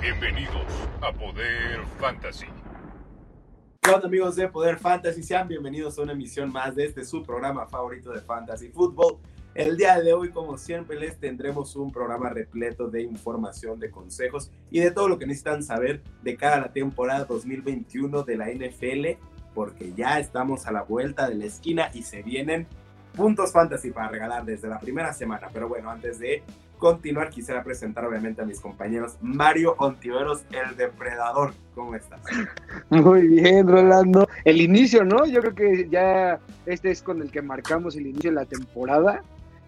Bienvenidos a Poder Fantasy. Hola amigos de Poder Fantasy? Sean bienvenidos a una emisión más de este su programa favorito de Fantasy Football. El día de hoy, como siempre, les tendremos un programa repleto de información, de consejos y de todo lo que necesitan saber de cara a la temporada 2021 de la NFL, porque ya estamos a la vuelta de la esquina y se vienen puntos fantasy para regalar desde la primera semana. Pero bueno, antes de continuar, quisiera presentar obviamente a mis compañeros Mario Ontiveros, el depredador. ¿Cómo estás? Muy bien, Rolando. El inicio, ¿no? Yo creo que ya este es con el que marcamos el inicio de la temporada.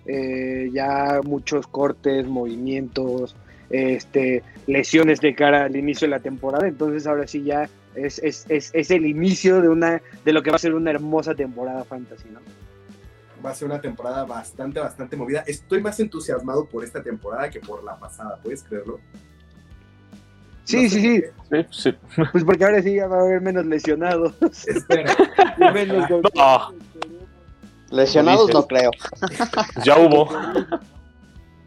Eh, ya muchos cortes, movimientos, este, lesiones de cara al inicio de la temporada. Entonces ahora sí ya es, es, es, es el inicio de, una, de lo que va a ser una hermosa temporada fantasy, ¿no? Va a ser una temporada bastante, bastante movida. Estoy más entusiasmado por esta temporada que por la pasada, ¿puedes creerlo? Sí, sí, sí, sí, sí. Pues porque ahora sí ya va a haber menos lesionados. Espera. menos no. Lesionados no creo. ya hubo.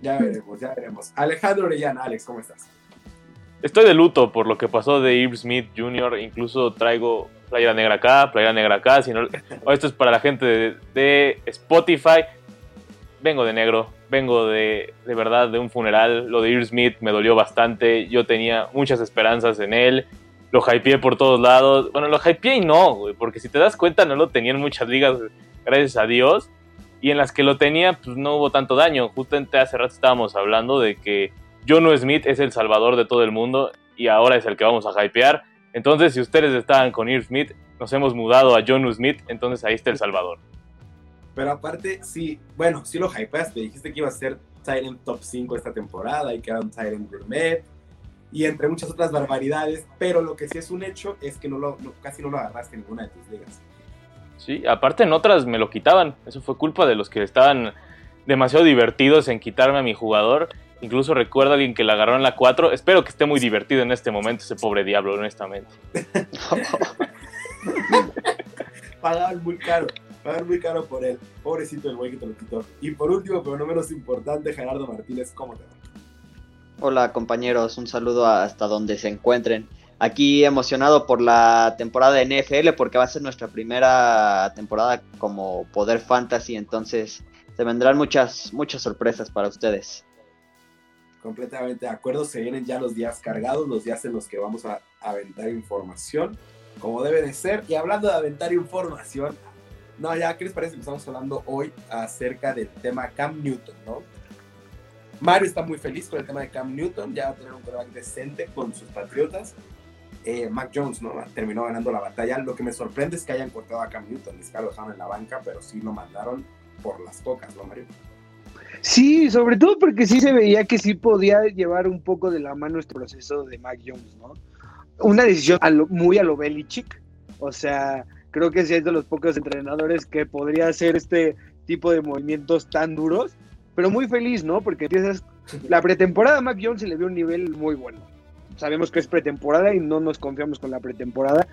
Ya veremos, ya veremos. Alejandro Orellana, Alex, ¿cómo estás? Estoy de luto por lo que pasó de Irv Smith Jr. Incluso traigo playera negra acá, playera negra acá. Si esto es para la gente de, Spotify. Vengo de negro, vengo de, de verdad de un funeral. Lo de Irv Smith me dolió bastante. Yo tenía muchas esperanzas en él. Lo hypeé por todos lados. Bueno, lo hypeé y no, porque si te das cuenta no lo tenía en muchas ligas, gracias a Dios. Y en las que lo tenía, pues no hubo tanto daño. Justamente hace rato estábamos hablando de que Jono Smith es el salvador de todo el mundo y ahora es el que vamos a hypear. Entonces, si ustedes estaban con Irv Smith, nos hemos mudado a Jonu Smith, entonces ahí está el salvador. Pero aparte, sí, bueno, sí lo hypeaste, dijiste que iba a ser Tyrant Top 5 esta temporada y que era un Tyrant Gourmet y entre muchas otras barbaridades, pero lo que sí es un hecho es que no lo, casi no lo agarraste en ninguna de tus ligas. Sí, aparte en otras me lo quitaban, eso fue culpa de los que estaban demasiado divertidos en quitarme a mi jugador Incluso recuerdo a alguien que la agarró en la 4. Espero que esté muy divertido en este momento ese pobre diablo, honestamente. Pagaban muy caro, pagaban muy caro por él. Pobrecito el güey que te lo quitó. Y por último, pero no menos importante, Gerardo Martínez, ¿cómo te va? Hola compañeros, un saludo hasta donde se encuentren. Aquí emocionado por la temporada de NFL porque va a ser nuestra primera temporada como Poder Fantasy, entonces se vendrán muchas muchas sorpresas para ustedes completamente de acuerdo. Se vienen ya los días cargados, los días en los que vamos a aventar información, como debe de ser. Y hablando de aventar información, no, ya, ¿qué les parece? Estamos hablando hoy acerca del tema Cam Newton, ¿no? Mario está muy feliz con el tema de Cam Newton, ya va a tener un quarterback decente con sus Patriotas. Eh, Mac Jones, ¿no? Terminó ganando la batalla. Lo que me sorprende es que hayan cortado a Cam Newton, ni siquiera lo dejaron en la banca, pero sí lo mandaron por las pocas, ¿no, Mario? Sí, sobre todo porque sí se veía que sí podía llevar un poco de la mano este proceso de Mac Jones, ¿no? Una decisión muy a lo Belichick, o sea, creo que sí es de los pocos entrenadores que podría hacer este tipo de movimientos tan duros, pero muy feliz, ¿no? Porque empiezas, la pretemporada a Mac Jones se le vio un nivel muy bueno. Sabemos que es pretemporada y no nos confiamos con la pretemporada,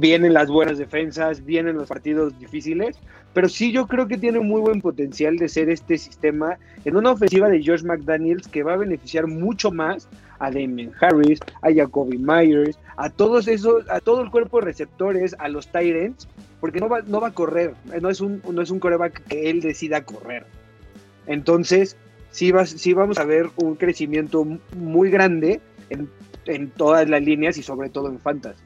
vienen las buenas defensas, vienen los partidos difíciles, pero sí yo creo que tiene muy buen potencial de ser este sistema en una ofensiva de Josh McDaniels que va a beneficiar mucho más a Damien Harris, a Jacoby Myers, a todos esos, a todo el cuerpo de receptores, a los Tyrants, porque no va, no va a correr, no es un, no es un coreback que él decida correr. Entonces, sí, va, sí vamos a ver un crecimiento muy grande en, en todas las líneas y sobre todo en Fantasy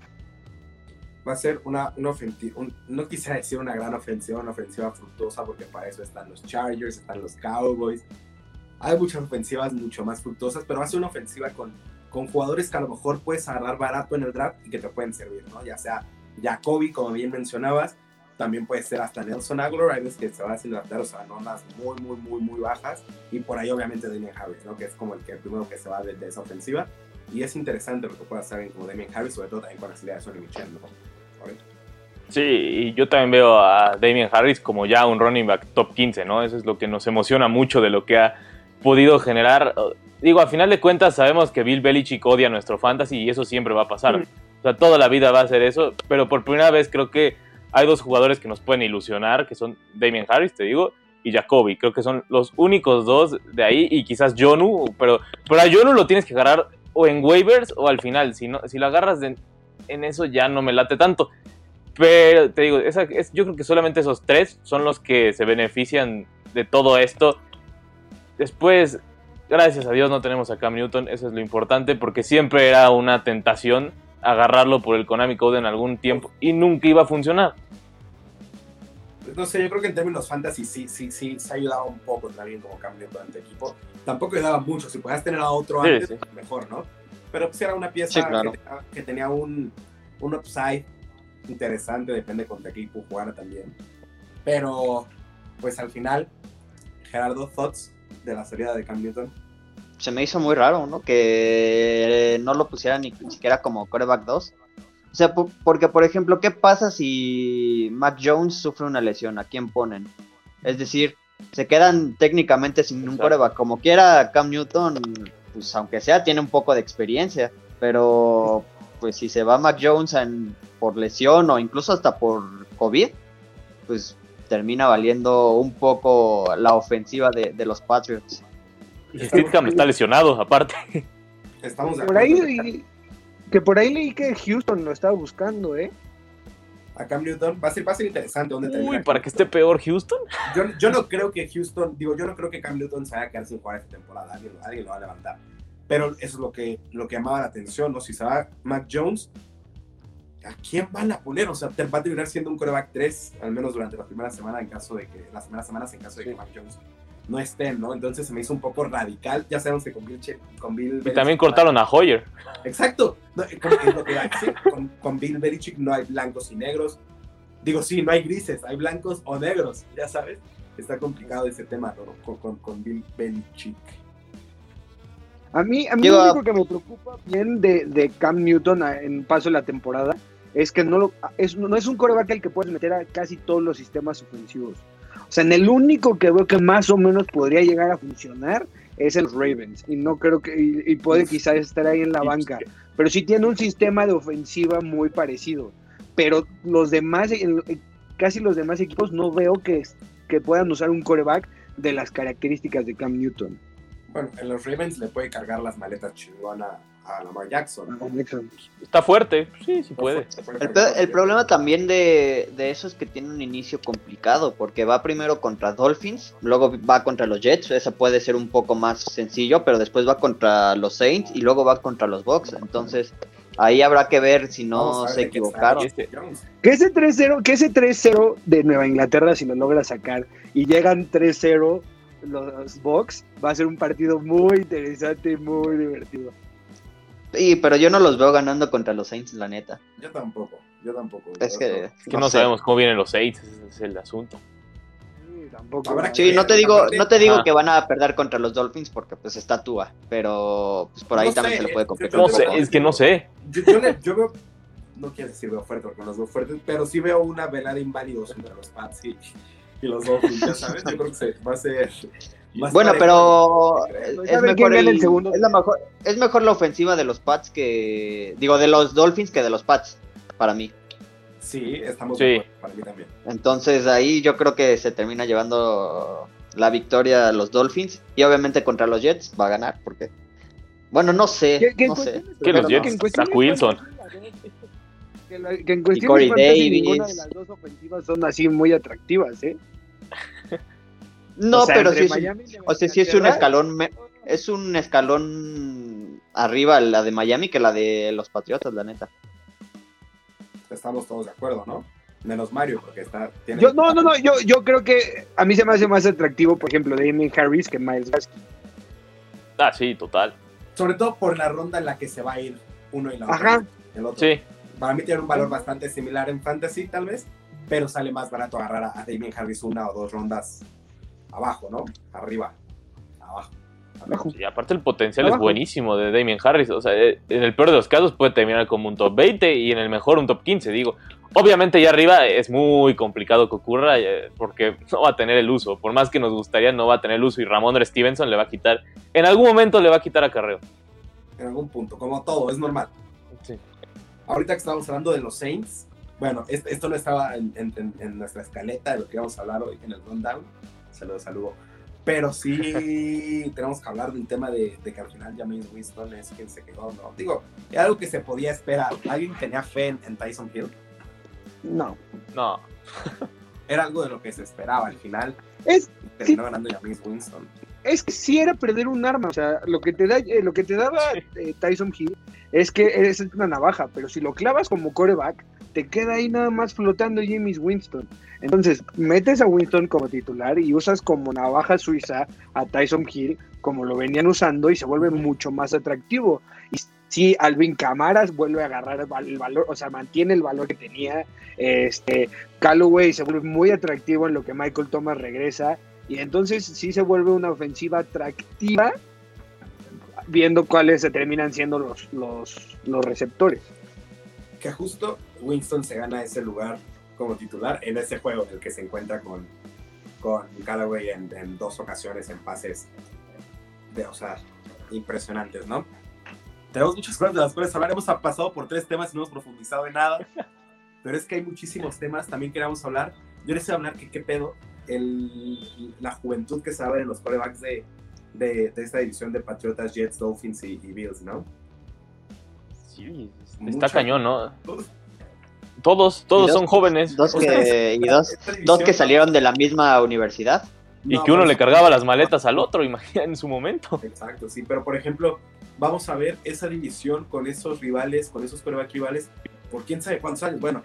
va a ser una, una ofensiva, no quisiera decir una gran ofensiva, una ofensiva fructuosa, porque para eso están los Chargers, están los Cowboys. Hay muchas ofensivas mucho más fructuosas, pero va a ser una ofensiva con, con jugadores que a lo mejor puedes agarrar barato en el draft y que te pueden servir, ¿no? Ya sea Jacoby, como bien mencionabas, también puede ser hasta Nelson Aguilar, hay veces que se van sin draftar, o sea, no las muy, muy, muy, muy bajas, y por ahí obviamente Damien Harris, ¿no? Que es como el, que, el primero que se va de, esa ofensiva, y es interesante lo que pueda hacer como Damien Harris, sobre todo también con la salida de Sonny Michel, ¿no? Sí, y yo también veo a Damien Harris como ya un running back top 15, ¿no? Eso es lo que nos emociona mucho de lo que ha podido generar. Digo, a final de cuentas sabemos que Bill Belichick odia nuestro fantasy y eso siempre va a pasar. O sea, toda la vida va a ser eso, pero por primera vez creo que hay dos jugadores que nos pueden ilusionar, que son Damien Harris, te digo, y Jacoby. Creo que son los únicos dos de ahí y quizás Jonu, pero, pero a Jonu lo tienes que agarrar o en waivers o al final. Si, no, si lo agarras en eso ya no me late tanto. Pero te digo, esa, es, yo creo que solamente esos tres son los que se benefician de todo esto. Después, gracias a Dios no tenemos a Cam Newton, eso es lo importante, porque siempre era una tentación agarrarlo por el Konami Code en algún tiempo y nunca iba a funcionar. No sé, yo creo que en términos fantasy sí, sí, sí, se ha ayudado un poco también como Cam Newton ante equipo. Tampoco ayudaba mucho, si podías tener a otro antes, mejor, ¿no? Pero pues era una pieza que, tenía un, un upside interesante, depende con qué equipo jugara también. Pero, pues al final, Gerardo, thoughts de la salida de Cam Newton. Se me hizo muy raro, ¿no? Que no lo pusieran ni siquiera como coreback 2. O sea, porque por ejemplo, ¿qué pasa si Mac Jones sufre una lesión? ¿A quién ponen? Es decir, se quedan técnicamente sin un coreback. Como quiera, Cam Newton, pues aunque sea, tiene un poco de experiencia. Pero pues si se va Mac Jones por lesión o incluso hasta por COVID, pues termina valiendo un poco la ofensiva de, los Patriots. Y Stidham está lesionado, aparte. Estamos por ahí, que por ahí leí que Houston lo estaba buscando, ¿eh? A Cam Newton va a ser, va a ser interesante dónde Uy, para que esté peor Houston. Yo, yo, no creo que Houston, digo, yo no creo que Cam Newton se vaya a quedar sin jugar esta temporada. Alguien, alguien lo va a levantar. Pero eso es lo que, lo que llamaba la atención, ¿no? Si se va Mac Jones, ¿a quién van a poner? O sea, va a terminar siendo un coreback 3, al menos durante la primera semana, en caso de que, las primeras semanas, en caso de que Mac Jones no estén, ¿no? Entonces se me hizo un poco radical. Ya sabemos que con Bill, con Bill Y también cortaron a Hoyer. Exacto. con, Bill Belichick no hay blancos y negros. Digo, sí, no hay grises, hay blancos o negros, ya sabes. Está complicado ese tema ¿no? con, con Bill Belichick. A mí, a mí lo único que me preocupa bien de, de, Cam Newton en paso de la temporada es que no, lo, es, no es un coreback al que puedes meter a casi todos los sistemas ofensivos. O sea, en el único que veo que más o menos podría llegar a funcionar es el Ravens. Y no creo que, y, puede quizás estar ahí en la banca. Pero sí tiene un sistema de ofensiva muy parecido. Pero los demás, casi los demás equipos no veo que, que puedan usar un coreback de las características de Cam Newton. Bueno, en los Ravens le puede cargar las maletas chingona a Lamar Jackson. Está fuerte, sí, sí puede. El, problema también de, eso es que tiene un inicio complicado, porque va primero contra Dolphins, luego va contra los Jets, esa puede ser un poco más sencillo, pero después va contra los Saints y luego va contra los Bucks, entonces ahí habrra que ver si no se equivocaron. Que ese 3-0, que ese 3-0 de Nueva Inglaterra si lo logra sacar y llegan 3-0 los Bucks, va a ser un partido muy interesante y muy divertido. Sí, pero yo no los veo ganando contra los Saints, la neta. Yo tampoco, yo tampoco. Es que, no, sabemos cómo vienen los Saints, ese es el asunto. Sí, tampoco. Sí, no te digo, no te digo que van a perder contra los Dolphins porque pues está Tua, pero pues por ahí también se le puede complicar. No sé, es que no sé. Yo, veo, no quiero decir veo fuerte con los dos fuertes, pero sí veo una velada inválidos entre los Pats y, y los Dolphins, ya sabes, yo creo que va a ser... bueno, pero es mejor, el, segundo? Es, la mejor, es mejor la ofensiva de los Pats que... Digo, de los Dolphins que de los Pats, para mí. Sí, estamos sí. para mí también. Entonces ahí yo creo que se termina llevando la victoria a los Dolphins y obviamente contra los Jets va a ganar porque... Bueno, no sé, no sé. Que los Jets, está Wilson. Que, en cuestión de Davis. ninguna de las dos ofensivas son así muy atractivas, ¿eh? No, pero sí es, o sea, sí es un escalón, es un escalón arriba la de Miami que la de los Patriotas, la neta. Estamos todos de acuerdo, ¿no? Menos Mario, porque está. Yo, no, no, no, yo, yo creo que a mí se me hace más atractivo, por ejemplo, Damien Harris que Miles Gaskin. Ah, sí, total. Sobre todo por la ronda en la que se va a ir uno y la Ajá. El otro. Sí para mí tiene un valor bastante similar en fantasy, tal vez, pero sale más barato agarrar a, Damien Harris una o dos rondas abajo, ¿no? Arriba, abajo. Y aparte el potencial es buenísimo de Damien Harris. O sea, eh, en el peor de los casos puede terminar como un top 20 y en el mejor un top 15, digo. Obviamente ya arriba es muy complicado que ocurra eh, porque no va a tener el uso. Por más que nos gustaría, no va a tener el uso y Ramón Stevenson le va a quitar, en algún momento le va a quitar a Carreo. En algún punto, como todo, es normal. Sí ahorita que estábamos hablando de los Saints, bueno, esto no estaba en, nuestra escaleta de lo que íbamos a hablar hoy en el rundown. Saludos, saludos. Pero sí tenemos que hablar de un tema de, de que al final James Winston es quien se quedó, ¿no? Digo, era algo que se podía esperar. ¿Alguien tenía fe en, en Tyson Hill? No. No. Era algo de lo que se esperaba al final. Es, Terminó ganando James Winston. es que sí era perder un arma. O sea, lo que te da, eh, lo que te daba eh, Tyson Hill es que eres una navaja, pero si lo clavas como coreback, te queda ahí nada más flotando James Winston. Entonces, metes a Winston como titular y usas como navaja suiza a Tyson Hill, como lo venían usando, y se vuelve mucho más atractivo. Y sí, Alvin Camaras vuelve a agarrar el valor, o sea, mantiene el valor que tenía. Este, Callaway se vuelve muy atractivo en lo que Michael Thomas regresa. Y entonces sí se vuelve una ofensiva atractiva, viendo cuáles se terminan siendo los, los, los receptores. Que justo Winston se gana ese lugar como titular en ese juego en el que se encuentra con, con Callaway en, en dos ocasiones en pases de, o sea, impresionantes, ¿no? Tenemos muchas cosas de las cuales hablar. Hemos pasado por tres temas y no hemos profundizado en nada. Pero es que hay muchísimos temas. También queríamos hablar. Yo les voy a hablar que qué pedo el, la juventud que se va a ver en los corebacks de, de, de esta división de Patriotas, Jets, Dolphins y, y Bills, ¿no? Sí, está Mucha- cañón, ¿no? Todos, todos dos- son jóvenes. Dos que, y dos, que salieron de la misma universidad. Y No, que uno pero- le cargaba las maletas al otro, imagina en su momento. Exacto, sí, pero por ejemplo, vamos a ver esa división con esos rivales, con esos quarterback rivales, por quién sabe cuántos años. Bueno,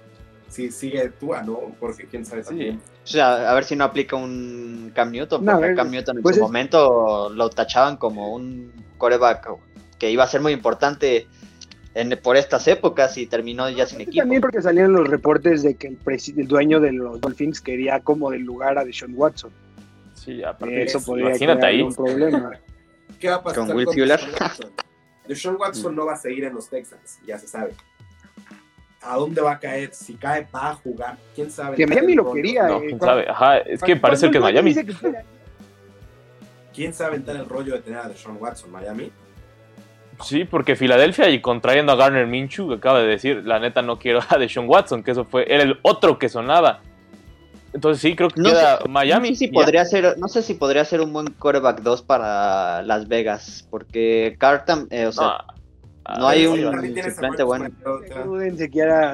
si sigue Tua, ¿no? Porque quién sabe también. O sea, a ver si no aplica un Cam Newton, No, porque ver, Cam Newton en pues su es- momento lo tachaban como un coreback que iba a ser muy importante en- por estas épocas y terminó ya sin equipo. También porque salían los reportes de que el, el dueño de los Dolphins quería como del lugar a Deshaun Watson. Sí, aparte, Eso Eso, podría imagínate crear ahí. un problema. ¿Qué va a pasar Con Will Fuller. Deshaun Watson? Deshaun Watson no va a seguir en los Texans, ya se sabe. ¿A dónde va a caer? Si cae, va a jugar. ¿Quién sabe? Que Miami lo quería. no, eh, quién sabe. Ajá, es que parece que es Miami. ¿Quién sabe entrar el rollo de tener a Deshaun Watson? ¿Miami? Sí, porque Filadelfia y contrayendo a Garner Minshew, que acaba de decir, la neta no quiero a Deshaun Watson, que eso fue, era el otro que sonaba. Entonces sí, creo que No queda sé, Miami. No sé, si podría ser, no sé si podría ser un buen coreback 2 para Las Vegas, porque Cartam, eh, o sea, No, no hay ah, un suplente bueno.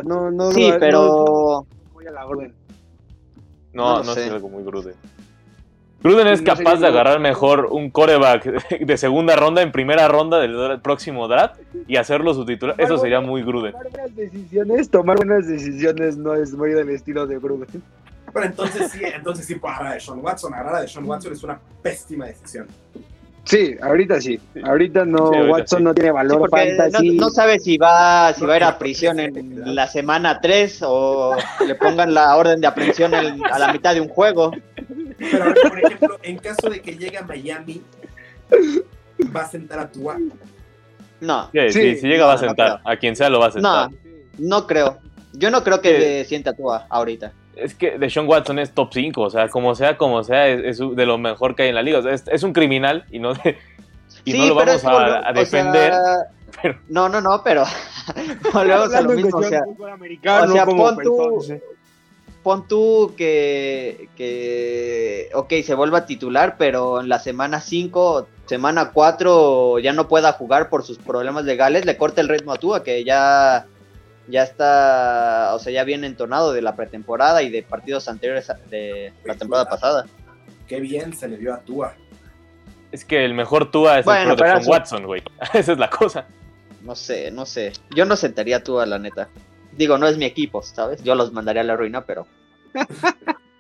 No, no, sí, pero no, voy a la orden. No, No no, lo es sé. algo muy Gruden. Gruden es capaz de agarrar mejor un coreback de segunda ronda en primera ronda del próximo draft y hacerlo su titular. Eso sería muy Gruden. Tomar buenas decisiones, tomar buenas decisiones no es muy del estilo de Gruden. Pero entonces sí, entonces sí puedo agarrar a Deshaun Watson. Agarrar a Deshaun Watson es una pésima decisión. Sí, ahorita sí. Ahorita no, Sí, ahorita Watson sí. no tiene valor porque no, fantasy. no sabe si va, si va a ir a prisión en la semana 3 o le pongan la orden de aprehensión en- a la mitad de un juego. Pero, a por ejemplo, en caso de que llegue a Miami, va a sentar a Tua. No, Sí, Sí, sí, si llega va a no sentar. A quien sea lo va a sentar. no, no creo. Yo no creo que le sienta tú ahorita. Es que Deshaun Watson es top 5. O sea, como sea, como sea, es, es de lo mejor que hay en la liga. O sea, es, es un criminal y no, de- y no lo vamos volve- a, o defender. sea, pero- No, no, no, pero volvemos a lo mismo. O sea, o sea, como pon tú- pon tú que, que, ok, se vuelva titular, pero en la semana 5, semana 4 ya no pueda jugar por sus problemas legales, le corta el ritmo a Tua, que ya, ya está, o sea, ya viene entonado de la pretemporada y de partidos anteriores a- de la temporada pasada. Qué bien se le vio a Tua. Es que el mejor Tua es Bueno, el pro pero Deshaun eso- Watson, güey. Esa es la cosa. No sé, no sé. Yo no sentaría a Tua, la neta. Digo, no es mi equipo, ¿sabes? Yo los mandaría a la ruina, pero...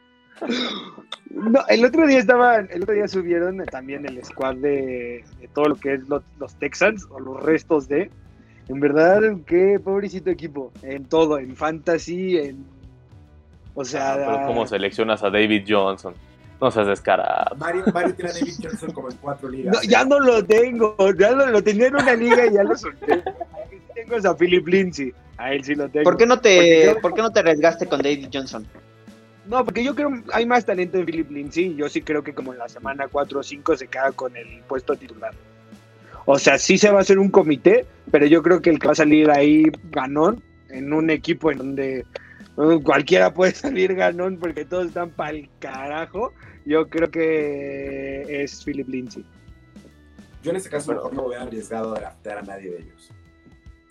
No, el otro día estaba, el otro día subieron también el squad de, de todo lo que es los, los Texans o los restos de. En verdad, qué pobrecito equipo. En todo, en fantasy, en. O sea, Ah, pero ¿cómo seleccionas a David Johnson? No seas descarado. Mario, Mario tiene a David Johnson como en cuatro ligas. no, ya no lo tengo, ya no lo tenía en una liga y ya lo solté. Tengo es a Philip Lindsay, a él sí lo tengo. ¿Por qué no te, yo- ¿por qué no te arriesgaste con David Johnson? No, porque yo creo hay más talento en Philip Lindsay. Yo sí creo que como en la semana 4 o 5 se queda con el puesto titular. O sea, sí se va a hacer un comité, pero yo creo que el que va a salir ahí ganón en un equipo en donde Cualquiera puede salir ganón porque todos están pa'l carajo. Yo creo que es Philip Lindsay. Yo en este caso Pero- no voy a arriesgado a draftear a nadie de ellos.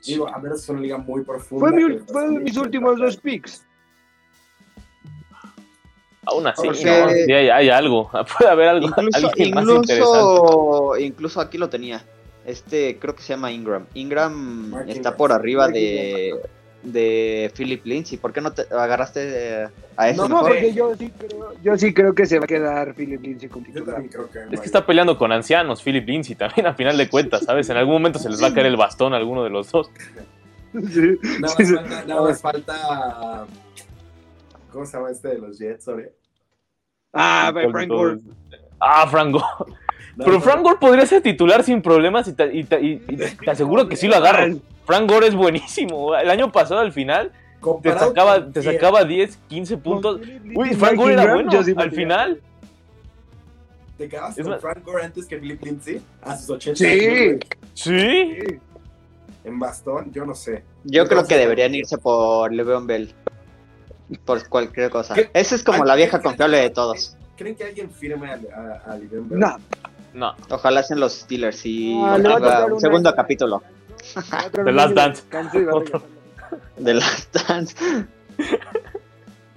Digo, a menos que es una liga muy profunda. Fue, mi, fue de mis últimos dos picks. Aún así, Porque- no, sí hay, hay algo. Puede haber algo. Incluso, alguien más interesante. incluso, incluso aquí lo tenía. Este creo que se llama Ingram. Ingram Mark está Ingram. por arriba Mark de, de Philip Lindsay. ¿Por qué no te agarraste eh, a ese No, No, porque yo sí, creo, yo sí creo que se va a quedar Philip Lindsay Yo titular. también creo que. Es que está peleando con ancianos, Philip Lindsay también, a final de cuentas, ¿sabes? En algún momento se les va a caer el bastón a alguno de los dos. Sí, Nada sí, más, sí. falta, nada más falta. ¿Cómo se llama este de los Jets? Sorry. Ah, Frank Gore. Ah, Frank Gore. Pero Frank Gore podría ser titular sin problemas y te, y te- y- y te aseguro que sí lo agarro. Frank Gore es buenísimo. El año pasado al final te sacaba, te sacaba 10, 15 puntos. Uy, Frank Gore era bueno. Al final, ¿Te quedabas con Frank Gore antes que Philip Lindsay? A sus 80 Sí. sí. Sí. En bastón, yo no sé. Yo creo que deberían irse por Le'Veon Bell. Por cualquier cosa. Esa es como la vieja ¿creen confiable de todos. ¿Creen que alguien firme a, a, a Le'Veon Bell? No, No. Ojalá sean los Steelers y Ah, le va a haga tocar un una- segundo capítulo The Last Dance. de Last Dance.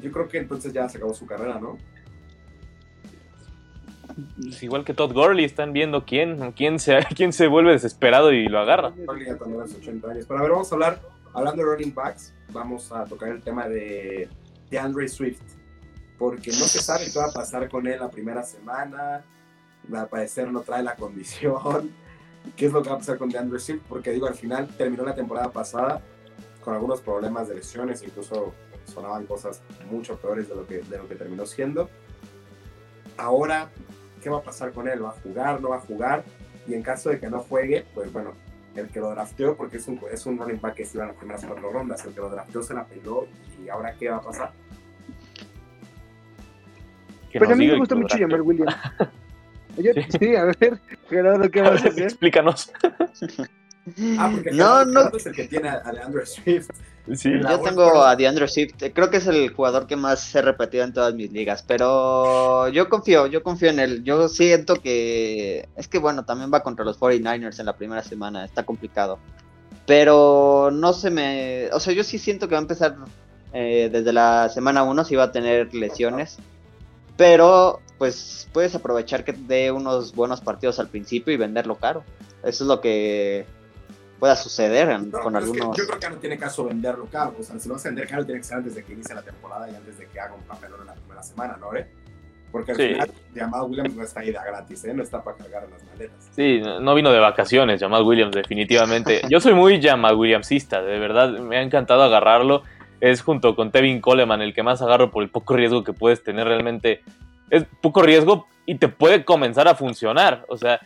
Yo creo que entonces ya se acabó su carrera, ¿no? Es igual que Todd Gurley, están viendo quién, quién, se, quién se vuelve desesperado y lo agarra. Probably ya también a los 80 años. Pero a ver, vamos a hablar, hablando de running backs, vamos a tocar el tema de, de Andre Swift. Porque no se sabe qué va a pasar con él la primera semana. Al parecer no trae la condición. ¿Qué es lo que va a pasar con DeAndre Swift? Porque digo, al final terminó la temporada pasada con algunos problemas de lesiones, incluso sonaban cosas mucho peores de lo que, de lo que terminó siendo. Ahora, ¿qué va a pasar con él? ¿Va a jugar? ¿No va a jugar? Y en caso de que no juegue, pues bueno, el que lo drafteó, porque es un, es un running back que se iba en las primeras cuatro rondas, el que lo drafteó se la peló y ahora ¿qué va a pasar? Nos a mí me gusta mucho llamar William. Sí. sí, a ver, Gerardo, ¿qué vas a hacer? Explícanos. Ah, porque No, Gerardo- no. Es el que tiene a, a DeAndre Swift. Sí. Yo tengo a DeAndre Swift, creo que es el jugador que más he repetido en todas mis ligas, pero yo confío, yo confío en él. Yo siento que es que bueno, también va contra los 49ers en la primera semana, está complicado. Pero no se me, o sea, yo sí siento que va a empezar eh, desde la semana 1 si va a tener lesiones. Pero pues puedes aprovechar que dé unos buenos partidos al principio y venderlo caro. Eso es lo que pueda suceder en- No, con pero es que algunos yo creo que no tiene caso venderlo caro. O sea, si lo vas a vender caro, tiene que ser antes de que inicie la temporada y antes de que haga un papelón en la primera semana, ¿no? eh? Porque al Sí. final, llamado Williams no está ahí de gratis, ¿eh? No está para cargar las maletas. Sí, no vino de vacaciones, Jamal Williams, definitivamente. Yo soy muy Jamal Williamsista, de verdad, me ha encantado agarrarlo. Es junto con Tevin Coleman el que más agarro por el poco riesgo que puedes tener realmente. Es poco riesgo y te puede comenzar a funcionar. O sea,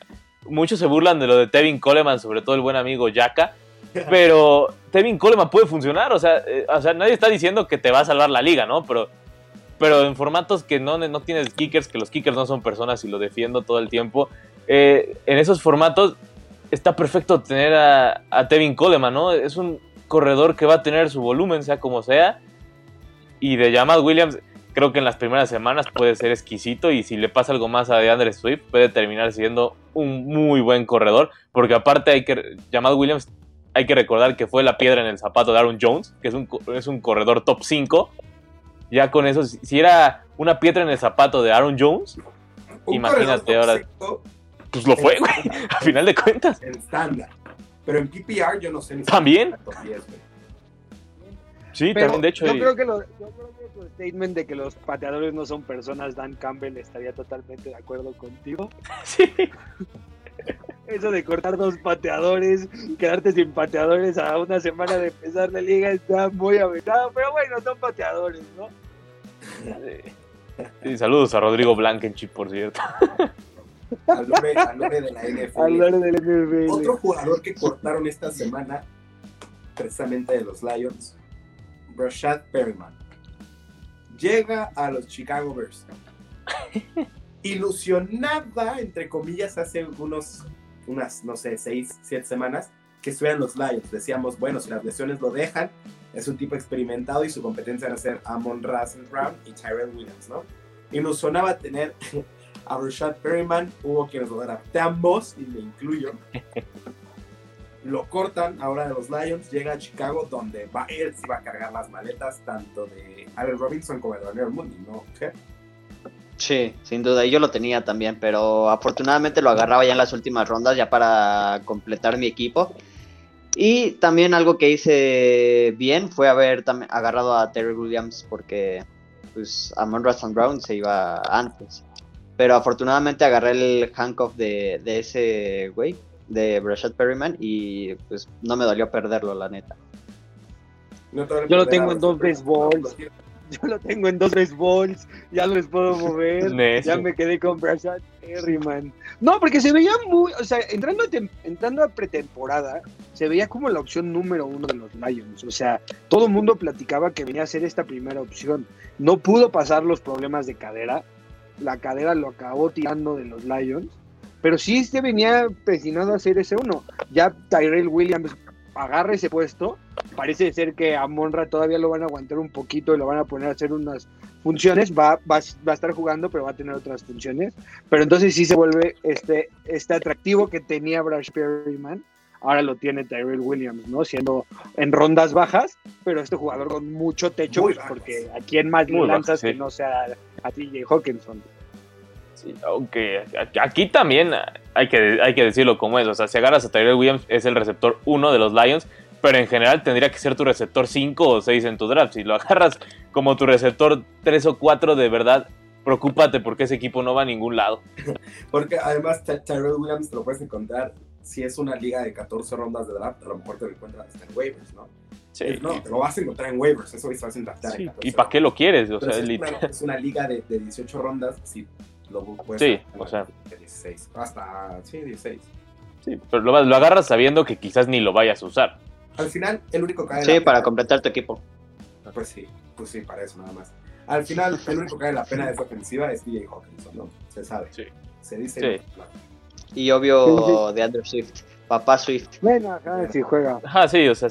muchos se burlan de lo de Tevin Coleman, sobre todo el buen amigo Yaka. Pero Tevin Coleman puede funcionar. O sea, eh, o sea, nadie está diciendo que te va a salvar la liga, ¿no? Pero, pero en formatos que no, no tienes kickers, que los kickers no son personas y lo defiendo todo el tiempo. eh, en esos formatos está perfecto tener a, a Tevin Coleman, ¿no? Es un corredor que va a tener su volumen, sea como sea. Y de Jamal Williams, creo que en las primeras semanas puede ser exquisito. Y si le pasa algo más a DeAndre Swift, puede terminar siendo un muy buen corredor. Porque aparte, hay que, Jamal Williams, hay que recordar que fue la piedra en el zapato de Aaron Jones, que es un, es un corredor top 5. Ya con eso, si si era una piedra en el zapato de Aaron Jones, Imagínate ahora. pues lo fue, güey. A final de cuentas. En estándar. Pero en PPR yo no sé ni si ¿También? está top 10, güey. Sí, Pero también, de hecho. yo, y- creo que lo- yo creo que tu statement de que los pateadores no son personas, Dan Campbell estaría totalmente de acuerdo contigo. sí. Eso de cortar dos pateadores, quedarte sin pateadores a una semana de empezar la liga está muy aventado, pero bueno, son pateadores, ¿no? Sí, saludos a Rodrigo Blankenship, por cierto. Al nombre de la NFL. Del NFL. Otro jugador que cortaron esta semana, precisamente de los Lions, Brashad Perryman. Llega a los Chicago Bears. Ilusionada, entre comillas, hace unos, unas, no sé, seis, siete semanas, que estuvieran los Lions. Decíamos, bueno, si las lesiones lo dejan, es un tipo experimentado y su competencia era ser Amon Rasen Brown y Tyrell Williams, ¿no? Y nos sonaba tener a Rashad Perryman, hubo quienes lo adaptamos, y me incluyo. Lo cortan ahora de los Lions, llega a Chicago, donde va, él sí va a cargar las maletas, tanto de Allen Robinson como de Daniel Mooney, ¿no? ¿Qué? Sí, sin duda, y yo lo tenía también, pero afortunadamente lo agarraba ya en las últimas rondas, ya para completar mi equipo. Y también algo que hice bien fue haber agarrado a Terry Williams porque pues Amon Russell Brown se iba antes. Pero afortunadamente agarré el handcuff de, de ese güey, de Brashad Perryman, y pues no me dolió perderlo, la neta. Yo lo tengo en dos baseballs. Yo lo tengo en dos baseballs. Ya no les puedo mover. ya me quedé con Brashad Perryman. No, porque se veía muy. O sea, entrando a, entrando a pretemporada, se veía como la opción número uno de los Lions. O sea, todo el mundo platicaba que venía a ser esta primera opción. No pudo pasar los problemas de cadera la cadera lo acabó tirando de los Lions, pero sí este venía presionado a ser ese uno. Ya Tyrell Williams agarra ese puesto, parece ser que a Monra todavía lo van a aguantar un poquito y lo van a poner a hacer unas funciones, va, va, a estar jugando, pero va a tener otras funciones, pero entonces sí se vuelve este, este atractivo que tenía Brash Perryman, ahora lo tiene Tyrell Williams, ¿no? Siendo en rondas bajas, pero este jugador con mucho techo, porque a quién más le lanzas que no sea a TJ Hawkinson. Sí, aunque aquí también hay que, hay que decirlo como es. O sea, si agarras a Tyrell Williams, es el receptor 1 de los Lions, pero en general tendría que ser tu receptor 5 o 6 en tu draft. Si lo agarras como tu receptor 3 o 4, de verdad, preocúpate porque ese equipo no va a ningún lado. Porque además Tyrell Williams te lo puedes encontrar si es una liga de 14 rondas de draft, a lo mejor te lo encuentras en waivers, ¿no? Sí. No, te lo vas a encontrar en waivers, eso es fácil draftar. Sí. ¿Y para qué lo quieres? O sea, es, una, liga de, de, 18 rondas, si lo puedes Sí, o sea. De 16, hasta, sí, 16. Sí, pero lo, lo, agarras sabiendo que quizás ni lo vayas a usar. Al final, el único que cae Sí, para completar tu equipo. Pues sí, pues sí, para eso nada más. Al final, el único que cae la pena de esa ofensiva es DJ Hawkinson, ¿no? Se sabe. Sí. Se dice. Sí. Y obvio de Andrew Swift, papá Swift. Bueno, acá si juega. Ah, sí, o sea,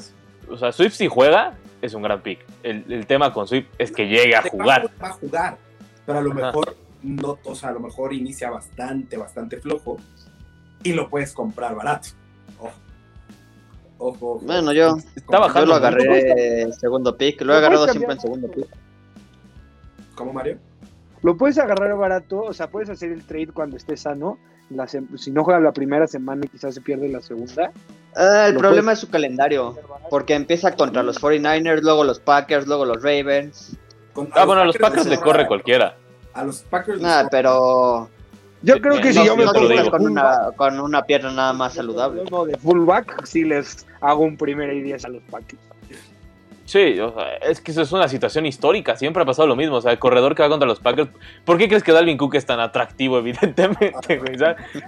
o sea, Swift si juega es un gran pick. El, el tema con Swift es que llegue a jugar. Va a jugar, pero a lo mejor no, o sea, a lo mejor inicia bastante, bastante flojo y lo puedes comprar barato. Ojo. Ojo, Bueno, yo, Está bajando, yo lo agarré segundo pick, lo he agarrado siempre en segundo pick. ¿Cómo, Mario? Lo puedes agarrar barato, o sea, puedes hacer el trade cuando esté sano si no juega la primera semana y quizás se pierde la segunda. Ah, el problema es su calendario, porque empieza contra los 49ers, luego los Packers, luego los Ravens. ah, bueno, a los Packers le corre cualquiera. A los Packers. Nah, pero. Yo creo que si yo me pongo con una, con una pierna nada más saludable. De fullback, si les hago un primer y 10 a los Packers. Sí, o sea, es que eso es una situación histórica, siempre ha pasado lo mismo, o sea, el corredor que va contra los Packers, ¿por qué crees que Dalvin Cook es tan atractivo, evidentemente, güey?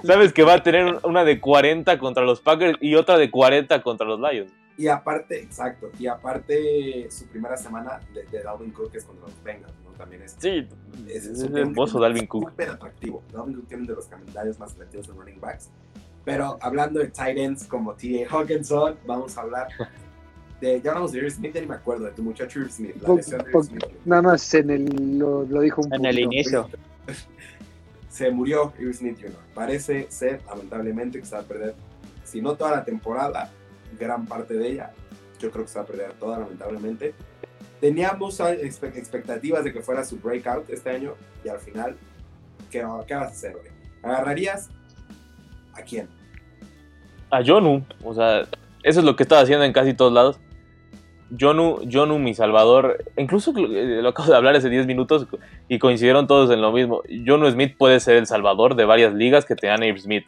Sabes que va a tener una de 40 contra los Packers y otra de 40 contra los Lions. Y aparte, exacto, y aparte su primera semana de, Dalvin Cook es contra los Bengals, ¿no? También es... Sí, es, es, hermoso Dalvin Cook. Súper atractivo, Dalvin Cook tiene uno de los calendarios más atractivos de running backs, pero hablando de tight ends como T.A. Hawkinson, vamos a hablar ya hablamos de Irv Smith, ya ni me acuerdo de tu muchacho Irv Smith, la lesión de Smith. Nada más en el, lo, dijo un En el inicio. Se murió Irv Smith Jr. Parece ser, lamentablemente, que se va a perder, si no toda la temporada, gran parte de ella. Yo creo que se va a perder toda, lamentablemente. Teníamos expectativas de que fuera su breakout este año y al final, ¿qué, qué vas a hacer? ¿Agarrarías a quién? A Jonu, o sea, eso es lo que estaba haciendo en casi todos lados. Jonu, Jonu, mi salvador, incluso eh, lo acabo de hablar hace 10 minutos y coincidieron todos en lo mismo. Jonu Smith puede ser el salvador de varias ligas que tengan Abe Smith.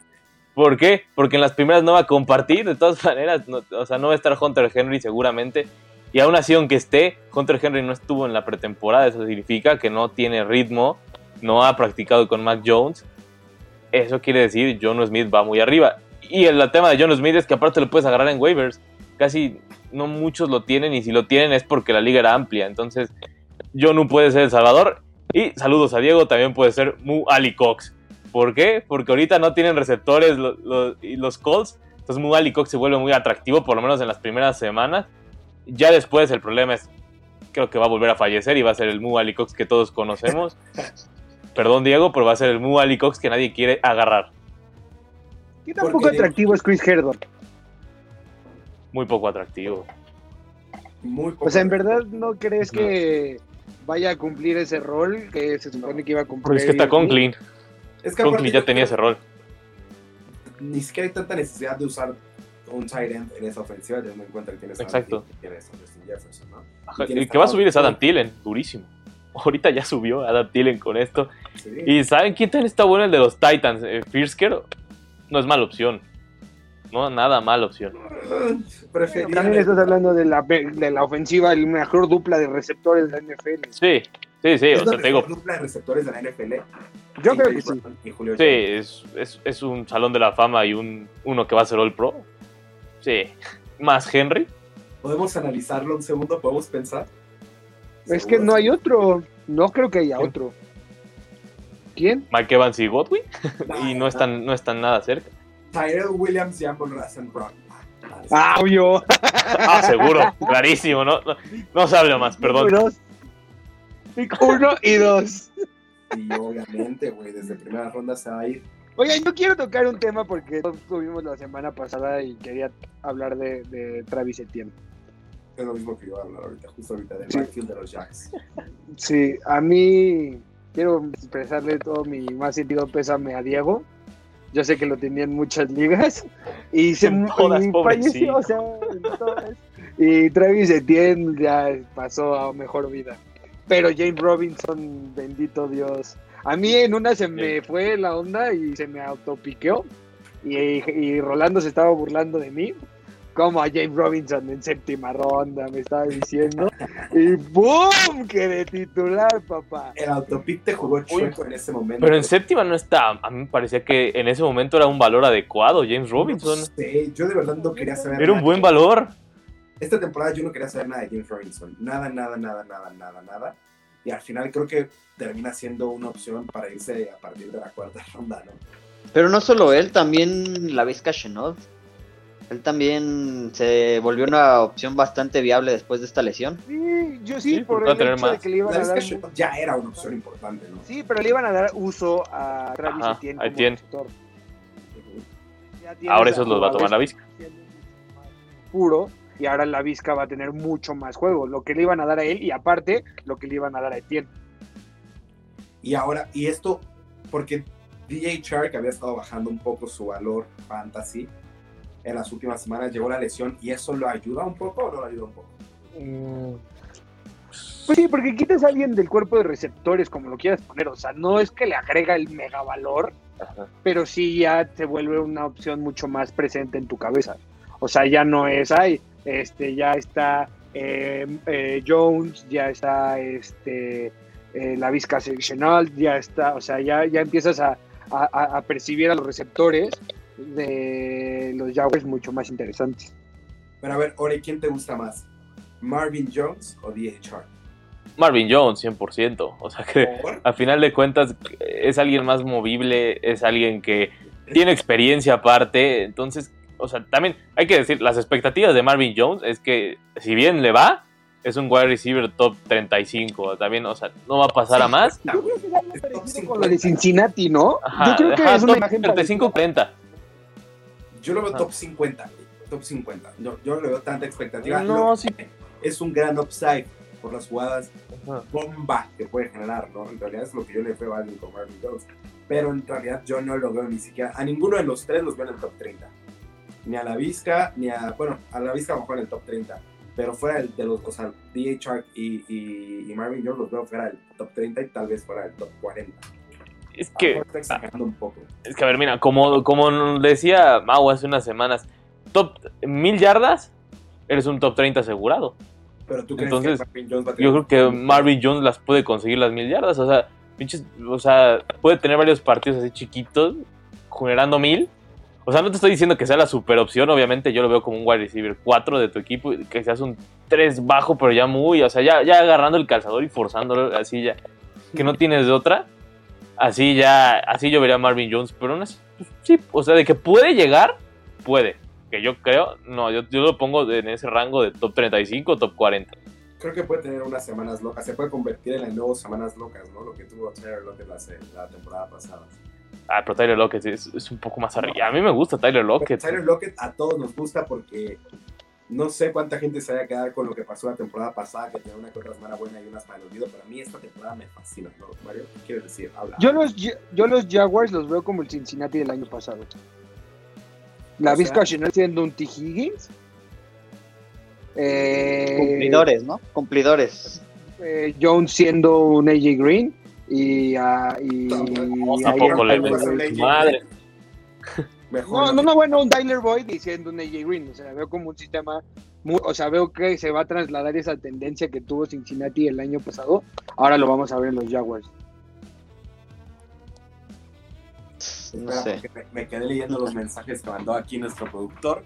¿Por qué? Porque en las primeras no va a compartir, de todas maneras, o sea, no va a estar Hunter Henry seguramente. Y aún así, aunque esté, Hunter Henry no estuvo en la pretemporada, eso significa que no tiene ritmo, no ha practicado con Mac Jones. Eso quiere decir, Jonu Smith va muy arriba. Y el tema de Jonu Smith es que aparte lo puedes agarrar en waivers. Casi no muchos lo tienen y si lo tienen es porque la liga era amplia. Entonces, no puede ser El Salvador. Y saludos a Diego, también puede ser Mu Ali Cox. ¿Por qué? Porque ahorita no tienen receptores los, los, los. Entonces Entonces Mu Ali Cox se vuelve muy atractivo, por lo menos en las primeras semanas. Ya después el problema es, creo que va a volver a fallecer y va a ser el Mu Ali Cox que todos conocemos. Perdón Diego, pero va a ser el Mu Ali Cox que nadie quiere agarrar. ¿Qué tan poco atractivo es Chris Herdon? Muy poco atractivo. Muy poco O sea, ¿en verdad no crees que vaya a cumplir ese rol que se supone que iba a cumplir? Porque es que está Conklin. Es que Conklin ya tenía ese rol. Ni siquiera hay tanta necesidad de usar un tight end en esa ofensiva, teniendo en cuenta que tienes a Exacto. Adam Thielen, que tienes a Justin Jefferson, ¿no? Ajá, Y tienes El que va a subir es Adam Thielen, durísimo. Ahorita ya subió Adam Thielen con esto. Sí. ¿Y saben quién también está bueno? El de los Titans. Eh, Firsker no es mala opción. No, nada mala opción. También estás hablando de la, de la ofensiva, el mejor dupla de receptores de la NFL. Sí, sí, sí. Es O la sea, te digo, mejor dupla de receptores de la NFL. Yo creo que sí. Sí, es, es, es un salón de la fama y un uno que va a ser All Pro. Sí. Más Henry. Podemos analizarlo un segundo, podemos pensar. Es que no hay otro. No creo que haya ¿Quién? otro. ¿Quién? Mike Evans y Godwin. Nah, Y no están, no están nada cerca. Tyrell Williams y Amon Razan Brown. Ah, obvio. Ah, seguro. Clarísimo. No, no, no se habla más, perdón. Dos. Uno y dos. Y obviamente, güey, desde primera ronda se va a ir. Oigan, yo quiero tocar un tema porque tuvimos la semana pasada y quería hablar de, de Travis Etienne. Es lo mismo que yo hablar ahorita, justo ahorita, del Sí. backfield de los Jacks. Sí, a mí quiero expresarle todo mi más sentido pésame a Diego. Yo sé que lo tenía en muchas ligas y se todas, y falleció, o sea, en todas. Y Travis Etienne ya pasó a mejor vida. Pero James Robinson, bendito Dios. A mí en una se me fue la onda y se me autopiqueó. Y, y Rolando se estaba burlando de mí. Como a James Robinson en séptima ronda, me estaba diciendo. Y ¡boom! Que de titular, papá. El autopic te jugó chueco en ese momento. Pero en séptima no está. A mí me parecía que en ese momento era un valor adecuado, James Robinson. No sé, yo de verdad no quería saber Era un buen valor. Esta temporada yo no quería saber nada de James Robinson. Nada, nada, nada, nada, nada, nada. Y al final creo que termina siendo una opción para irse a partir de la cuarta ronda, ¿no? Pero no solo él, también la Vizca Chenot. Él también se volvió una opción bastante viable después de esta lesión. Sí, yo sí, Sí, por el hecho de que le iban La a dar. Ya era una opción importante, ¿no? Sí, pero le iban a dar uso a Travis Ajá, Etienne como tienes Ahora esos los va a tomar la Vizca. Puro, y ahora la Vizca va a tener mucho más juego. Lo que le iban a dar a él y aparte lo que le iban a dar a Etienne. Y ahora, y esto, porque DJ Shark había estado bajando un poco su valor fantasy en las últimas semanas, llegó la lesión y eso lo ayuda un poco o no lo ayuda un poco. Pues sí, porque quitas a alguien del cuerpo de receptores, como lo quieras poner. O sea, no es que le agrega el mega valor, Ajá. pero sí ya se vuelve una opción mucho más presente en tu cabeza. O sea, ya no es, ay, este, ya está eh, eh, Jones, ya está este, eh, la Vizca Sectional, ya está, o sea, ya, ya empiezas a, a- a percibir a los receptores de los Jaguars mucho más interesantes. Pero a ver, Ore, ¿quién te gusta más? ¿Marvin Jones o Shark? Marvin Jones, 100%. O sea que ¿Por? a final de cuentas es alguien más movible, es alguien que tiene experiencia aparte. Entonces, o sea, también hay que decir, las expectativas de Marvin Jones es que si bien le va, es un wide receiver top 35. También, o sea, no va a pasar a más. Ah, güey. Es top Con lo de 50. Cincinnati, ¿no? Ajá, Yo creo que ajá, es una top imagen 35-40. Yo lo veo Ajá. top 50, güey. Top 50. Yo, yo no le veo tanta expectativa. No, Lo- sí. Es un gran upside por las jugadas Ajá. bomba que puede generar, ¿no? En realidad es lo que yo le veo a alguien como Marvin Jones. Pero en realidad yo no lo veo ni siquiera. A ninguno de los tres los veo en el top 30. Ni a la Vizca, ni a. Bueno, a la Vizca a lo mejor en el top 30. Pero fuera del- de los. O sea. Shark y, y, y Marvin Jones los veo fuera del top 30 y tal vez fuera del top 40. Es que, mejor está exagerando un poco. es que, a ver, mira, como, como decía Mau hace unas semanas, top mil yardas, eres un top 30 asegurado. Pero tú crees Entonces, que Marvin Jones va a tener. Yo creo que Marvin Jones las puede conseguir las mil yardas. O sea, pinches, o sea, puede tener varios partidos así chiquitos, generando mil. O sea, no te estoy diciendo que sea la super opción. Obviamente, yo lo veo como un wide receiver 4 de tu equipo, que seas un 3 bajo, pero ya muy, o sea, ya, ya agarrando el calzador y forzándolo así ya, que no tienes de otra. Así ya, así yo vería a Marvin Jones, pero no es, pues, sí, o sea, de que puede llegar, puede. que yo creo, no, yo, yo lo pongo en ese rango de top 35 top 40. Creo que puede tener unas semanas locas, se puede convertir en las nuevas semanas locas, ¿no? Lo que tuvo Tyler Lockett la, la temporada pasada. Ah, pero Tyler Lockett es, es un poco más arriba. A mí me gusta Tyler Lockett. Tyler Lockett a todos nos gusta porque no sé cuánta gente se vaya a quedar con lo que pasó la temporada pasada, que tenía una que otra semana buena y unas para el olvido, pero a mí esta temporada me fascina, ¿no? Mario, ¿qué quieres decir? Habla. Yo los, yo los Jaguars los veo como el Cincinnati del año pasado. La Vizca Chanel siendo un T. Higgins. Eh, Cumplidores, ¿no? Cumplidores. Eh, Jones siendo un AJ Green. Y, uh, y, tampoco le madre. No, no, no, bueno, un Tyler Boyd diciendo un AJ Green. O sea, veo como un sistema. Muy, o sea, veo que se va a trasladar esa tendencia que tuvo Cincinnati el año pasado. Ahora lo vamos a ver en los Jaguars. No sé. Me, me, quedé leyendo los mensajes que mandó aquí nuestro productor.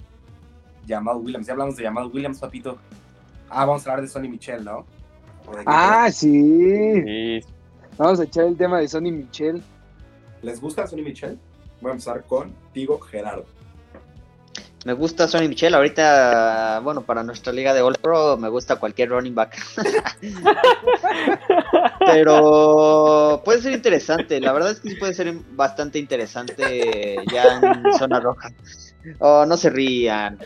Jamal Williams. Ya hablamos de Jamal Williams, papito. Ah, vamos a hablar de Sonny Michel, ¿no? Ah, sí. sí. Vamos a echar el tema de Sonny Michel. ¿Les gusta Sonny Michel? Voy a empezar contigo, Gerardo. Me gusta Sonny Michel. Ahorita, bueno, para nuestra liga de All Pro me gusta cualquier running back. Pero puede ser interesante. La verdad es que sí puede ser bastante interesante ya en zona roja. Oh, no se rían.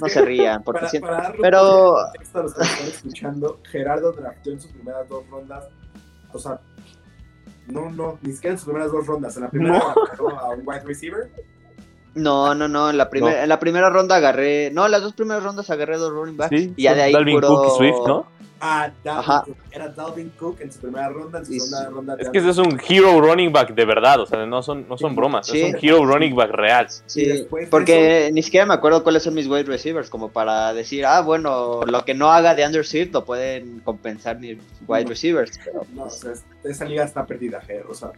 No se rían. Porque para, siempre... para Pero. A los que están escuchando, Gerardo draftó en sus primeras dos rondas. O sea, no, no, ni siquiera en sus primeras dos rondas. En la primera no. a un wide receiver. No, no, no. En la, primer, no. en la primera ronda agarré. No, las dos primeras rondas agarré dos running backs. Sí, y ya de ahí. Dalvin puro... Cook y Swift, ¿no? Ah, Dalvin Cook. Era Dalvin Cook en su primera ronda, en su segunda ronda. Es que ese es un hero running back de verdad, o sea, no son, no son bromas, Sí. es un hero running back real. Sí, porque ni siquiera me acuerdo cuáles son mis wide receivers, como para decir, ah, bueno, lo que no haga de Underseed lo pueden compensar mis wide No. receivers. pero, No, o sea, esa liga está perdida, Ger. O sea,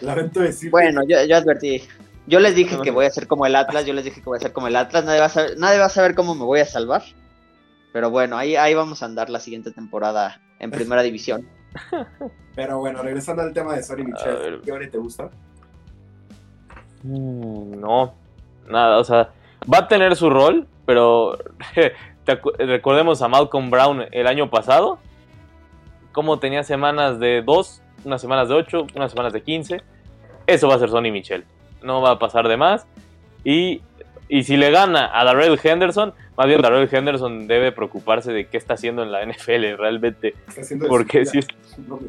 lamento decir. bueno, yo, yo advertí. Yo les dije que voy a ser como el Atlas, yo les dije que voy a ser como el Atlas, nadie va a saber, nadie va a saber cómo me voy a salvar. Pero bueno, ahí, ahí vamos a andar la siguiente temporada en primera división. Pero bueno, regresando al tema de Sonny A Michel, ver. ¿qué hora te gusta? Mm, No, nada, o sea, va a tener su rol, pero recordemos a Malcolm Brown el año pasado, cómo tenía semanas de 2, unas semanas de 8, unas semanas de 15. Eso va a ser Sonny Michel, no va a pasar de más. Y, y si le gana a Darrell Henderson, más bien Darrell Henderson debe preocuparse de qué está haciendo en la NFL realmente, Está haciendo porque sí,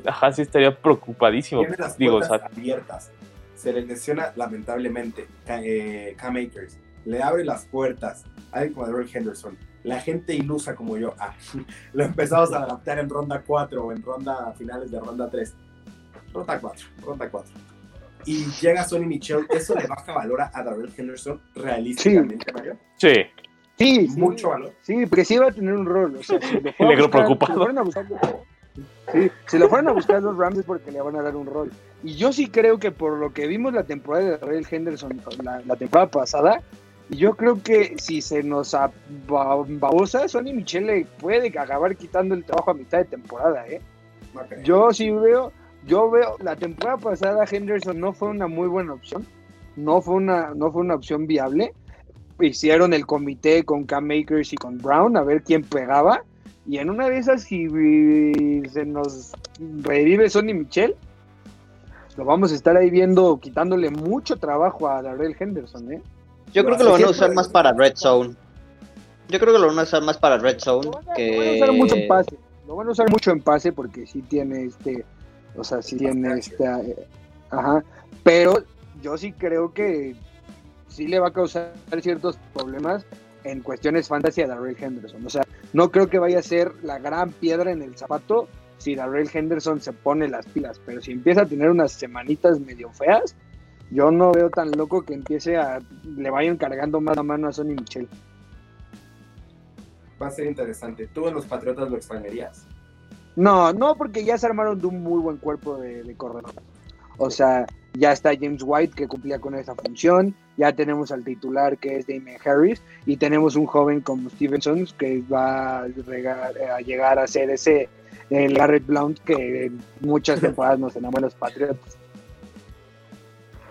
ajá, sí estaría preocupadísimo. Tiene las Digo, o puertas sea, abiertas. Se le lesiona lamentablemente eh, Cam Akers. Le abre las puertas. Alguien como Darrell Henderson. La gente ilusa como yo. ah, lo empezamos a adaptar en ronda 4 o en ronda finales de ronda 3. Ronda 4. Ronda 4. Y llega Sonny Michel. Eso le baja valor a Darrell Henderson realísticamente, Mario. sí, Sí, sí. Mucho valor. Sí, porque sí va a tener un rol. O sea, si lo Negro buscar- preocupado. Si lo, fueran a buscar, sí, si lo fueran a buscar los Rams es porque le van a dar un rol. Y yo sí creo que por lo que vimos la temporada de Darrell Henderson la, la temporada pasada, yo creo que si se nos babosa, Sonny Michel le puede acabar quitando el trabajo a mitad de temporada, ¿eh? Yo sí veo, yo veo, la temporada pasada Henderson no fue una muy buena opción, no fue una, no fue una opción viable. Hicieron el comité con Cam Makers y con Brown a ver quién pegaba. Y en una de esas, si se nos revive Sonny Michel, lo vamos a estar ahí viendo, quitándole mucho trabajo a Darrell Henderson, ¿eh? Yo creo que lo van a usar más para Red Zone. Yo creo que lo van a usar más para Red Zone Lo van a, lo van a que... usar mucho en pase. Lo van a usar mucho en pase porque sí tiene este, o sea, sí tiene esta, eh, ajá. Pero yo sí creo que sí le va a causar ciertos problemas en cuestiones fantasy a Darrell Henderson. O sea, no creo que vaya a ser la gran piedra en el zapato si Darrell Henderson se pone las pilas. Pero si empieza a tener unas semanitas medio feas, yo no veo tan loco que empiece a le vayan cargando más la mano a Sonny Michel. Va a ser interesante. ¿Tú en los Patriotas lo extrañarías? No, no, porque ya se armaron de un muy buen cuerpo de, de corredores. O sea, ya está James White que cumplía con esa función, ya tenemos al titular que es Damien Harris y tenemos un joven como Stevenson que va a, regar- a llegar a ser ese el Garrett Blount que en muchas temporadas nos enamoró los Patriotas.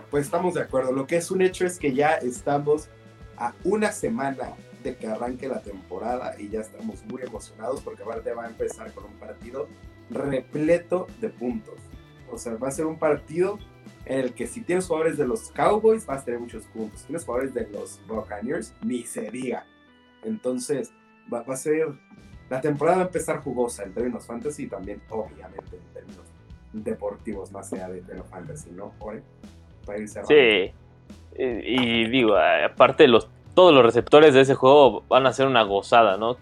Pues estamos de acuerdo. Lo que es un hecho es que ya estamos a una semana de que arranque la temporada y ya estamos muy emocionados porque aparte va a empezar con un partido repleto de puntos. O sea, va a ser un partido en el que si tienes jugadores de los Cowboys vas a tener muchos puntos. Si tienes jugadores de los Buccaneers, ni. Entonces, va, a ser... La temporada va a empezar jugosa en términos fantasy y también, obviamente, en términos deportivos más allá de, de lo fantasy, ¿no? Para ir cerrando. Sí. Y, y digo, aparte los todos los receptores de ese juego van a ser una gozada, ¿no?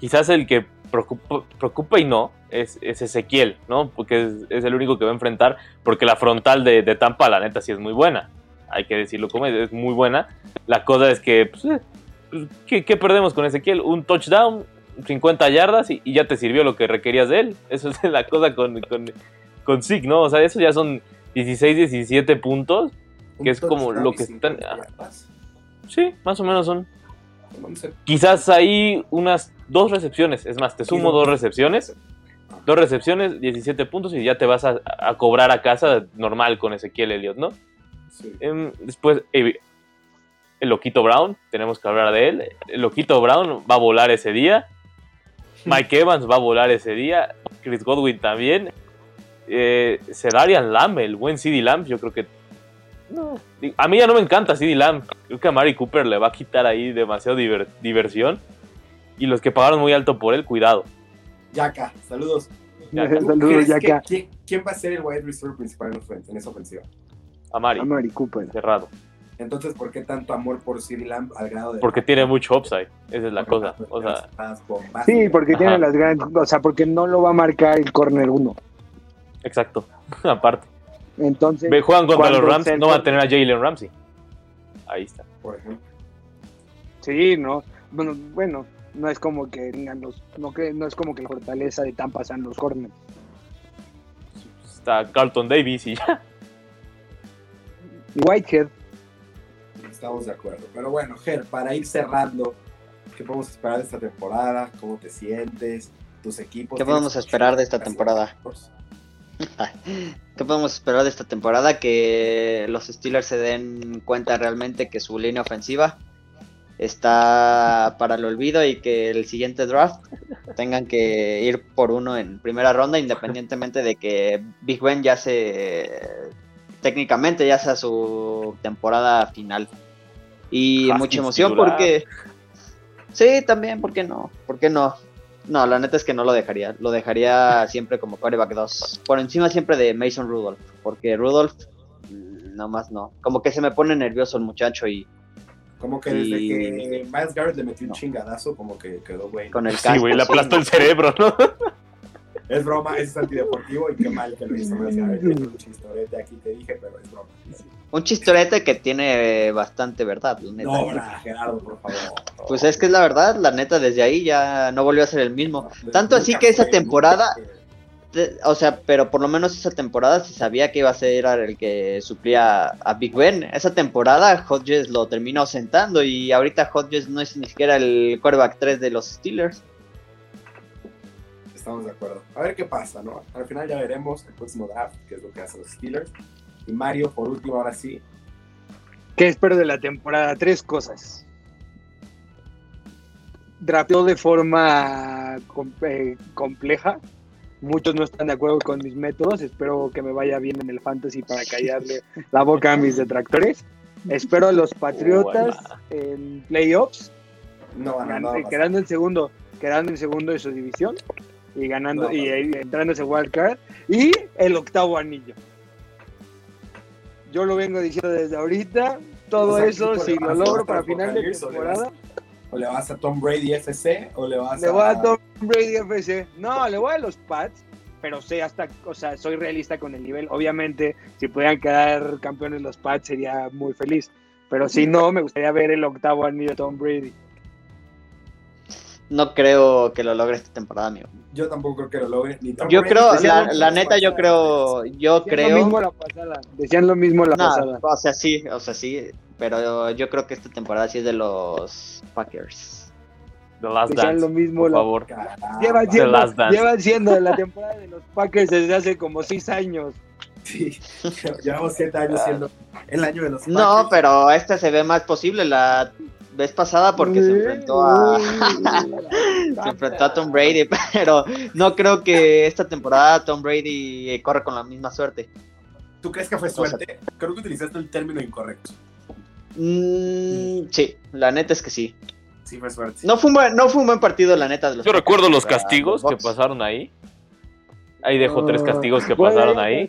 Quizás el que preocupa, preocupa y no es, es, Ezequiel, ¿no? Porque es, es, el único que va a enfrentar, porque la frontal de, de, Tampa, la neta, sí es muy buena. Hay que decirlo como es, es muy buena. La cosa es que, pues, eh, pues, ¿qué, ¿qué, perdemos con Ezequiel? Un touchdown, 50 yardas y, y, ya te sirvió lo que requerías de él. Eso es la cosa con, con, con Zig, ¿no? O sea, eso ya son 16, 17 puntos, que es como lo que están... Sí, más o menos son. Quizás hay unas dos recepciones. Es más, te sumo dos recepciones. Dos recepciones, 17 puntos y ya te vas a, a cobrar a casa normal con Ezequiel Elliott, ¿no? Sí. Después, el Loquito Brown, tenemos que hablar de él. El Loquito Brown va a volar ese día. Mike Evans va a volar ese día. Chris Godwin también. Eh, Sedarian Lamb, el buen CD Lamb, yo creo que no. A mí ya no me encanta CD Lamb. Creo que a Mari Cooper le va a quitar ahí demasiado diver diversión. Y los que pagaron muy alto por él, cuidado. Yaka, saludos. Yaka. saludos, Yaka. ¿quién, ¿quién, va a ser el wide receiver principal en esa ofensiva? A Mari. A Mari Cooper. Cerrado. Entonces, ¿por qué tanto amor por CD Lamb al grado de.? Porque tiene mucho upside. Esa es la cosa. O sea, sí, porque Ajá. tiene las grandes. O sea, porque no lo va a marcar el corner 1. Exacto. Aparte. Entonces, Ve, juegan contra los Rams, no va a tener a Jalen Ramsey. Ahí está. Por ejemplo. Sí, no. Bueno, bueno, no es como que los, no, no es como que la fortaleza de Tampa sean los corners. Está Carlton Davis y ya. Whitehead. Estamos de acuerdo. Pero bueno, Ger, para ir cerrando, ¿qué podemos esperar de esta temporada? ¿Cómo te sientes? ¿Tus equipos? ¿Qué podemos esperar de esta temporada? ¿Qué podemos esperar de esta temporada? Que los Steelers se den cuenta realmente que su línea ofensiva está para el olvido y que el siguiente draft tengan que ir por uno en primera ronda, independientemente de que Big Ben ya se técnicamente ya sea su temporada final. Y mucha emoción titular. porque sí, también, ¿por qué no? ¿Por qué no? No, la neta es que no lo dejaría. Lo dejaría siempre como quarterback 2. Por encima siempre de Mason Rudolph. Porque Rudolph, mm, nomás no. Como que se me pone nervioso el muchacho y Como que desde Y- que Miles Garrett le metió un chingadazo, como que quedó güey. con el Sí, casco. güey, le sí, aplastó el cerebro, ¿no? Es broma, es antideportivo y qué mal que lo hizo un chistorete aquí te dije, pero es broma. Un chistorete que tiene bastante verdad, la neta. No, bra, Gerardo, por favor. Pues es que es la verdad, la neta, desde ahí ya no volvió a ser el mismo. No, Tanto así que esa fue, temporada-. Te- O sea, pero por lo menos esa temporada se sabía que iba a ser el que suplía a Big Ben. Esa temporada Hodges lo terminó sentando y ahorita Hodges no es ni siquiera el quarterback 3 de los Steelers. Estamos de acuerdo. A ver qué pasa, ¿no? Al final ya veremos el próximo draft, que es lo que hacen los Steelers. Y Mario, por último, ahora sí. ¿Qué espero de la temporada? Tres cosas. Drapeó de forma eh, compleja. Muchos no están de acuerdo con mis métodos. Espero que me vaya bien en el fantasy para callarle la boca a mis detractores. Espero a los Patriotas en playoffs, No, no, no, quedando en segundo, quedando en segundo de su división y ganando No, y, y entrando ese wild card y el octavo anillo. Yo lo vengo diciendo desde ahorita. Todo O sea, eso, ¿qué si lo logro para final de temporada, O le vas a Tom Brady FC o le vas le a. voy a Tom Brady FC. No, le voy a los Pats, pero sé hasta, o sea, soy realista con el nivel. Obviamente, si pudieran quedar campeones los Pats sería muy feliz. Pero si no, me gustaría ver el octavo anillo de Tom Brady. No creo que lo logre esta temporada, amigo. Yo tampoco creo que lo logre. Ni Tom Yo creo, la, la neta, yo creo, yo Decían creo. lo mismo la pasada. Decían lo mismo la No, pasada. o sea, sí, o sea, sí, pero yo creo que esta temporada sí es de los Packers. The Last Decían Dance, lo mismo por la favor. Caramba. Llevan The siendo, Last Dance. llevan siendo la temporada de los Packers desde hace como seis años. Sí, llevamos siete años siendo el año de los No, Packers. pero esta se ve más posible. La vez pasada porque se enfrentó a se enfrentó a Tom Brady, pero no creo que esta temporada Tom Brady corra con la misma suerte. ¿Tú crees que fue suerte? Creo que utilizaste el término incorrecto. Mm, sí, la neta es que sí. Sí fue suerte. No fue un buen, no fue un buen partido, la neta. De los Yo recuerdo los castigos que pasaron ahí. Ahí dejo tres castigos que pasaron ahí.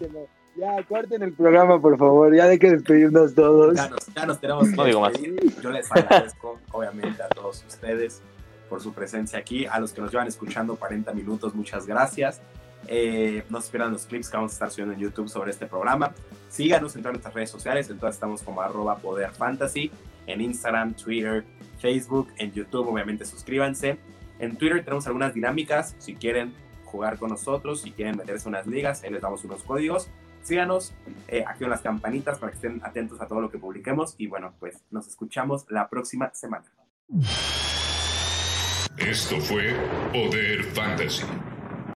Ya, corten el programa, por favor. Ya hay que despedirnos todos. Ya nos, ya nos tenemos que No digo más. Yo les agradezco, obviamente, a todos ustedes por su presencia aquí. A los que nos llevan escuchando 40 minutos, muchas gracias. Eh, no se esperan los clips que vamos a estar subiendo en YouTube sobre este programa. Síganos en todas nuestras redes sociales. En todas estamos como arroba poder fantasy. En Instagram, Twitter, Facebook, en YouTube, obviamente suscríbanse. En Twitter tenemos algunas dinámicas. Si quieren jugar con nosotros, si quieren meterse en unas ligas, ahí les damos unos códigos. Síganos, eh, activen las campanitas para que estén atentos a todo lo que publiquemos. Y bueno, pues nos escuchamos la próxima semana. Esto fue Poder Fantasy.